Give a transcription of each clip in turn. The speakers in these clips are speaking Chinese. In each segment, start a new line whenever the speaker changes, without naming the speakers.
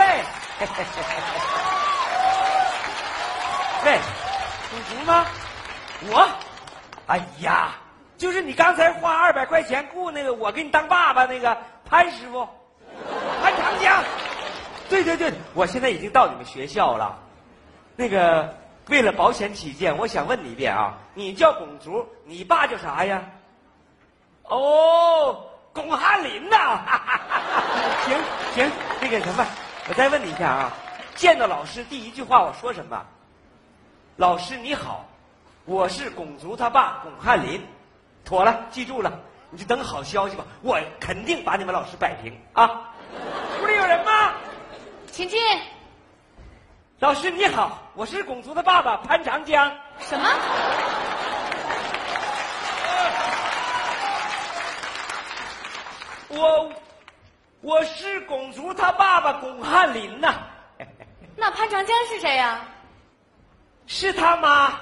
喂，喂，属猪吗？我，哎呀，就是你刚才花二百块钱雇那个我给你当爸爸那个潘师傅，潘长江。对对对，我现在已经到你们学校了。那个，为了保险起见，我想问你一遍啊，你叫龚竹，你爸叫啥呀？哦，巩汉林呐。行行，那个什么，我再问你一下啊，见到老师第一句话我说什么？老师你好，我是巩足他爸巩汉林，妥了，记住了，你就等好消息吧，我肯定把你们老师摆平啊。屋里有人吗？
请进。
老师你好，我是巩足的爸爸潘长江。
什么？
我我是龚竹他爸爸龚汉林呐。
那潘长江是谁呀、
是他妈。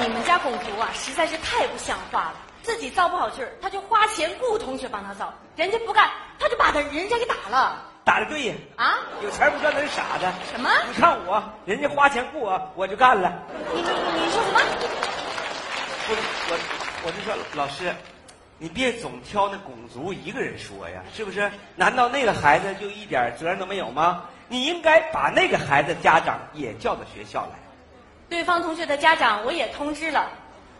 你们家龚竹啊，实在是太不像话了。自己造不好句儿，他就花钱雇同学帮他造，人家不干，他就把他人家给打了
打的对呀，
啊！
有钱不赚那是傻子。
什么
你看我，人家花钱雇我，我就干了。
你你你说什么？
不是我，我就说老师，你别总挑那龚竹一个人说呀，是不是？难道那个孩子就一点责任都没有吗？你应该把那个孩子家长也叫到学校来。
对方同学的家长我也通知了，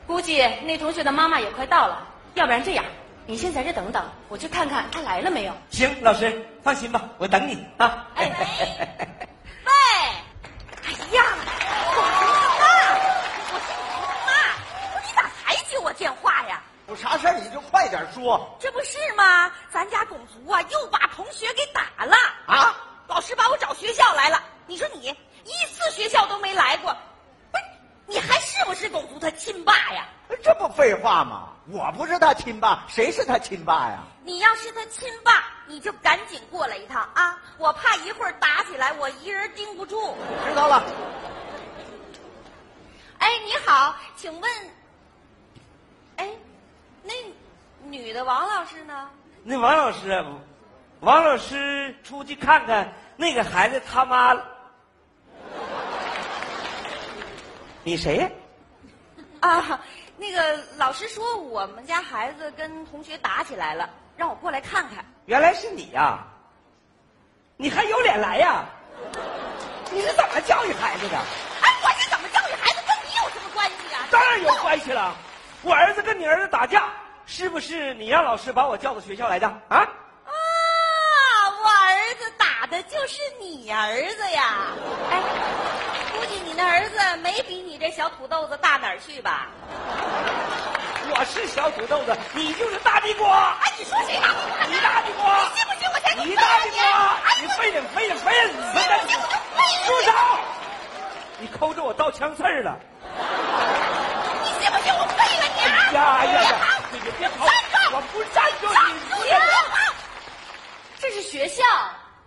估计那同学的妈妈也快到了。要不然这样，你先在这等等，我去看看他来了没有。
行，老师放心吧，我等你啊。
哎
喂，哎呀，龚竹他妈，我是龚竹妈，你咋才接我电话呀？
有啥事儿你就快点说
这不是吗？咱家龚竹啊，又把同学给打了。
啊！
老师把我找学校来了，你说你一次学校都没来过，不是？你还是不是龚竹他亲爸呀？
这不废话吗？我不是他亲爸，谁是他亲爸呀？
你要是他亲爸，你就赶紧过来一趟啊！我怕一会儿打起来，我一人盯不住。
知道了。
哎，你好，请问，哎，那女的王老师呢？
那王老师，王老师出去看看那个孩子他妈。你谁呀？
啊，那个老师说我们家孩子跟同学打起来了，让我过来看看。
原来是你呀、你还有脸来呀？你是怎么教育孩子的？
哎，我是怎么教育孩子，跟你有什么关系啊？
当然有关系了。我儿子跟你儿子打架，是不是你让老师把我叫到学校来的啊？
啊，我儿子打的就是你儿子呀！哎，估计你那儿子没比你这小土豆子大哪儿去吧？
我是小土豆子，你就是大地瓜。
哎，你说谁大地瓜呢？
你大地瓜
你信不信我
你？大地瓜
哎，，
你废了，废了，废了！你
信不信我就废了你？
住手！你抠着我倒枪刺儿了！
你信不信我废了你啊？
呀呀呀别跑！
站住！
我不站住！
这是学校，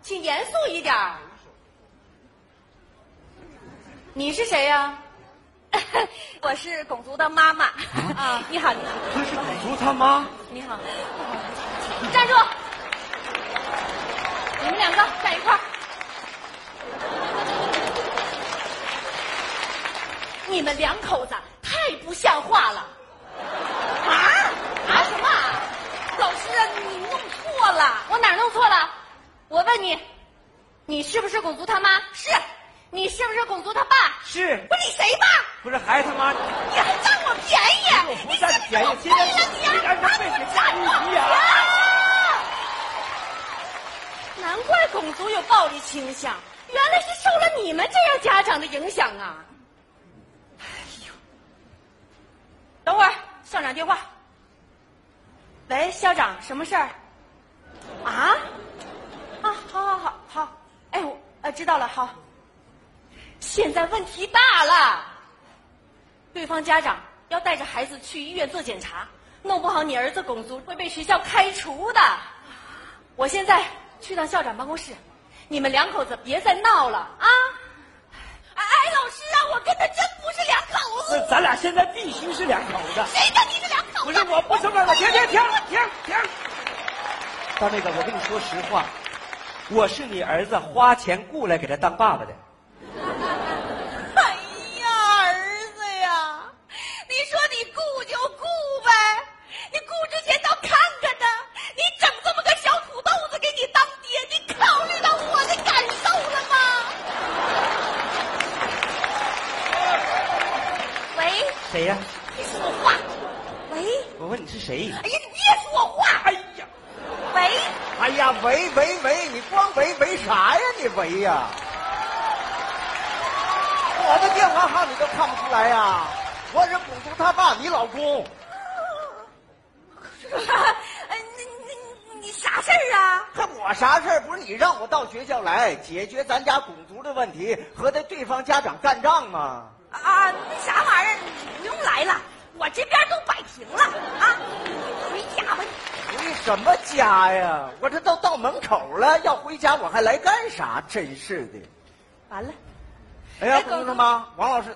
请严肃一点。你是谁呀、
我是巩足的妈妈
啊
你好，你好，
这是巩足他妈。
你好，站住！你们两个站一块儿。你们两口子太不像话了！
啊啊什么啊？老师啊，你弄错了。
我哪儿弄错了？我问你，你是不是拱族他妈？
是，
你是不是拱族他爸？
是
不是你谁爸？
不是孩子他妈？
你还占我便宜？
我不
你
占便宜，
信
今
不信我废了你啊！
天你让他被你下地狱啊！
难怪拱族有暴力倾向，原来是受了你们这样家长的影响啊！哎呦，等会儿，校长电话。喂，校长，什么事儿？啊？啊，好好好好，哎，我呃知道了，好。现在问题大了，对方家长要带着孩子去医院做检查，弄不好你儿子拱族会被学校开除的。我现在去趟校长办公室，你们两口子别再闹了啊！
哎，老师啊，我跟他真不是两口子。
那咱俩现在必须是两口子。
谁跟你是两口子？
不是，我不是两口子，停停停停停！大妹子，我跟你说实话，我是你儿子花钱雇来给他当爸爸的。
哎呀，喂喂喂，你光喂喂啥呀？你喂呀？我的电话号你都看不出来呀？我是公主他爸，你老公。
哎，你你你啥事儿啊？
还我啥事儿？不是你让我到学校来解决咱家拱族的问题，和他对方家长干仗吗？
啊，那啥玩意儿，你不用来了，我这边都摆平了啊，你回家吧。
回什么家呀？我这都到门口了，要回家我还来干啥？真是的！
完了，
哎呀，
哎
公主妈，王老师，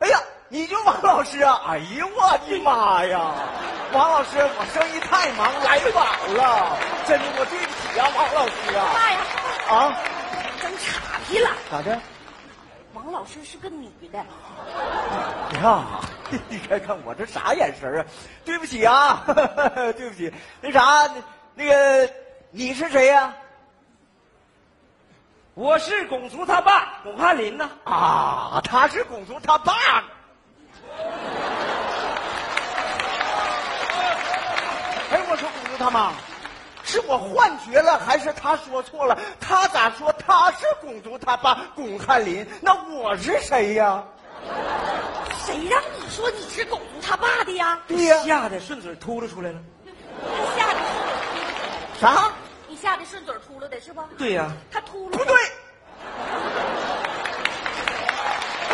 哎呀，你就王老师啊！哎呀，我的妈呀！王老师，我生意太忙，来晚了，真的，我对不起啊，王老师啊！
妈呀，
啊，
整岔劈了。
咋的？
王老师是个女的，
呀，你看看我这啥眼神啊？对不起啊，对不起。那啥，那个你是谁呀、
我是龚族他爸巩汉林呐。
啊？他是公主他爸。哎，我说公主他妈，是我幻觉了，还是他说错了？他咋说他是公主他爸巩汉林？那我是谁呀？
谁让你说你是狗公他爸的呀？
对呀、
吓得顺嘴秃噜出来了。
他吓得
啥？
你吓得顺嘴秃噜的是不？
对呀、
他秃噜
不对。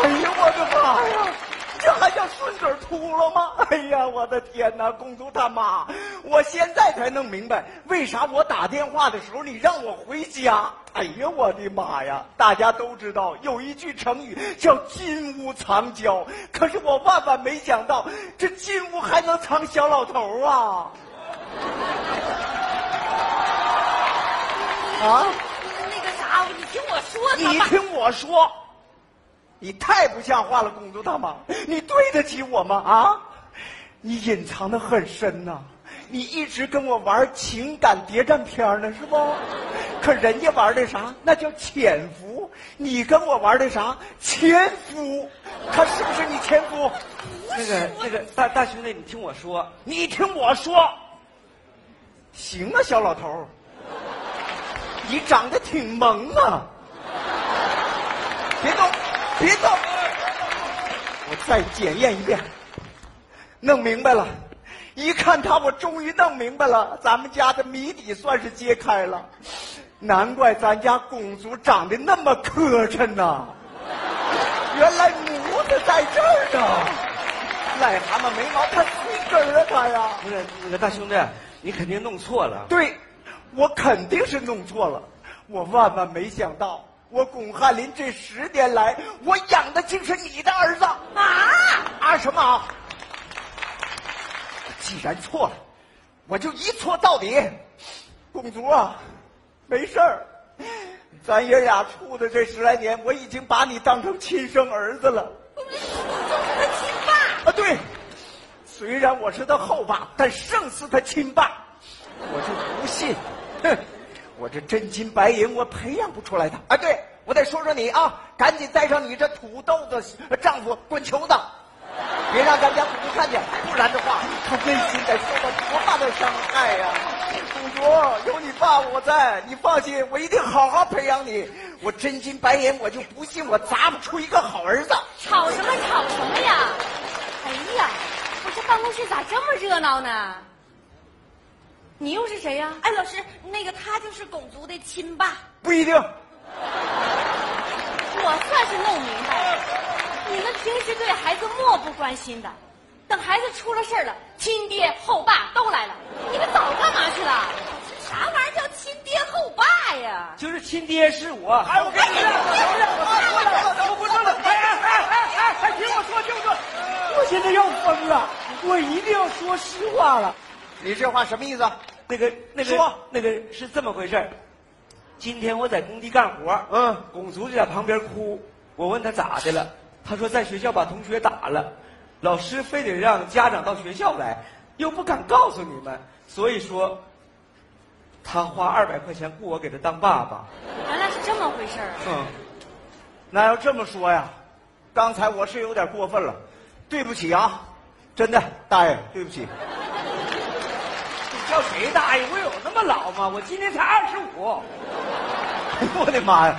哎呀，我的妈呀！这还叫顺嘴秃噜吗？哎呀，我的天哪，公主他妈！我现在才弄明白，为啥我打电话的时候你让我回家。哎呀，我的妈呀！大家都知道有一句成语叫“金屋藏娇”，可是我万万没想到，这金屋还能藏小老头啊！啊！
那个啥，你听我说。
你听我说，你太不像话了，公主大妈，你对得起我吗？啊，你隐藏的很深呐、你一直跟我玩情感谍战片呢，是不？可人家玩的啥？那叫潜伏。你跟我玩的啥？潜伏。他是不是你前夫？
那个那个大大兄弟，你听我说，
你听我说。行啊，小老头儿你长得挺萌啊！别动，别动！我再检验一遍，弄明白了。一看他，我终于弄明白了，咱们家的谜底算是揭开了。难怪咱家公主长得那么磕碜呐、原来模子在这儿呢。癞蛤蟆没毛，它随根儿啊，它呀。
不是那个大兄弟，你肯定弄错了。
对，我肯定是弄错了。我万万没想到，我巩汉林这十年来，我养的竟是你的儿子啊啊什么啊？既然错了，我就一错到底。公主啊，没事儿，咱爷俩处的这十来年，我已经把你当成亲生儿子了。
就是他亲爸。
啊，对，虽然我是他后爸，但胜似他亲爸。我就不信，哼，我这真金白银我培养不出来他。啊，对，我得说说你啊，赶紧带上你这土豆子丈夫滚球子，别让咱家公主看见，不然的话，她内心得受到多大的伤害呀、公主，有你爸我在，你放心，我一定好好培养你。我真金白银，我就不信我砸不出一个好儿子。
吵什么吵什么呀？哎呀，我这办公室咋这么热闹呢？你又是谁呀、
哎，老师，那个他就是拱族的亲爸。
不一定。
我算是弄明白了，你们平时对孩子漠不关心的，等孩子出了事儿了，亲爹后爸都来了，你们早干嘛去了？
啥玩意儿叫亲爹后爸呀？
就是亲爹是我。
哎，我跟你说，
我不说了，哎哎哎哎哎，哎，听我说，听我说，我现在要疯了，我一定要说实话了。
你这话什么意思？
那个那个
说
那个是这么回事儿今天我在工地干活，
嗯
龚族就在旁边哭。我问他咋的了，他说在学校把同学打了，老师非得让家长到学校来，又不敢告诉你们，所以说他花二百块钱雇我给他当爸爸。
原来是这么回事儿啊！
嗯，
那要这么说呀，刚才我是有点过分了，对不起啊，真的，大爷，对不起。
你叫谁大爷？我有那么老吗？我今年才二十五。
哎呦我的妈呀，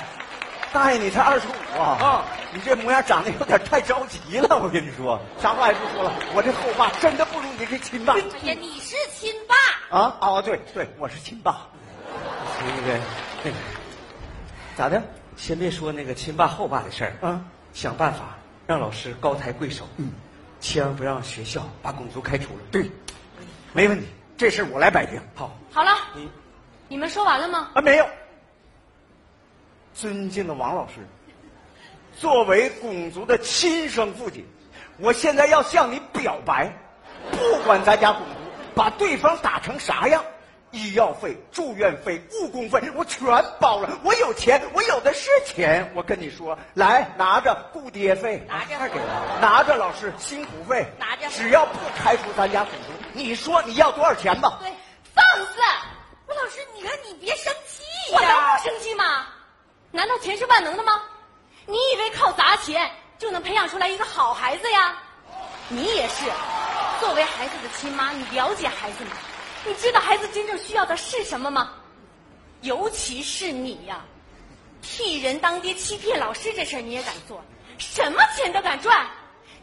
大爷你才二十五啊！
啊
你这模样长得有点太着急了，我跟你说，啥话也不说了，我这后爸真的不如你这亲爸
哎呀，你是亲爸，
啊哦！对对，我是亲爸。
那个那个，咋的？先别说那个亲爸后爸的事儿
啊，
想办法让老师高抬贵手，嗯，千万不让学校把龚族开除了。
对，没问题，这事我来摆平。
好，
好了，
你
你们说完了吗？
啊，没有。尊敬的王老师，作为龚族的亲生父亲，我现在要向你表白，不管咱家龚族把对方打成啥样，医药费、住院费、误工费我全包了。我有钱，我有的是钱。我跟你说，来拿着顾爹费，
拿着
快给了，拿着老师辛苦费，
拿着
只要不开除咱家龚族，你说你要多少钱吧？
对，放肆！我老师，你看你别生气
我能不。生气吗？难道钱是万能的吗？你以为靠砸钱就能培养出来一个好孩子呀？你也是，作为孩子的亲妈，你了解孩子吗？你知道孩子真正需要的是什么吗？尤其是你呀，替人当爹、欺骗老师这事儿你也敢做，什么钱都敢赚，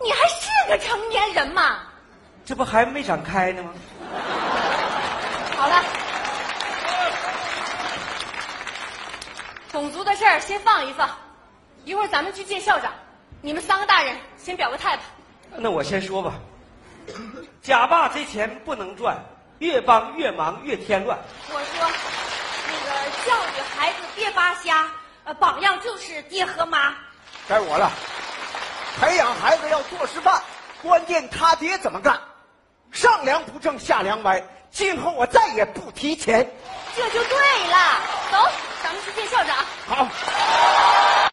你还是个成年人吗？
这不还没长开呢吗？
好了，种族的事儿先放一放，一会儿咱们去见校长。你们三个大人先表个态吧。
那我先说吧，假爸这钱不能赚，越帮越忙越添乱。
我说，那个教育孩子别扒瞎，呃，榜样就是爹和妈。
该我了。培养孩子要做示范，关键他爹怎么干，上梁不正下梁歪。今后我再也不提钱。
这就对了。走，咱们去见校长。
好。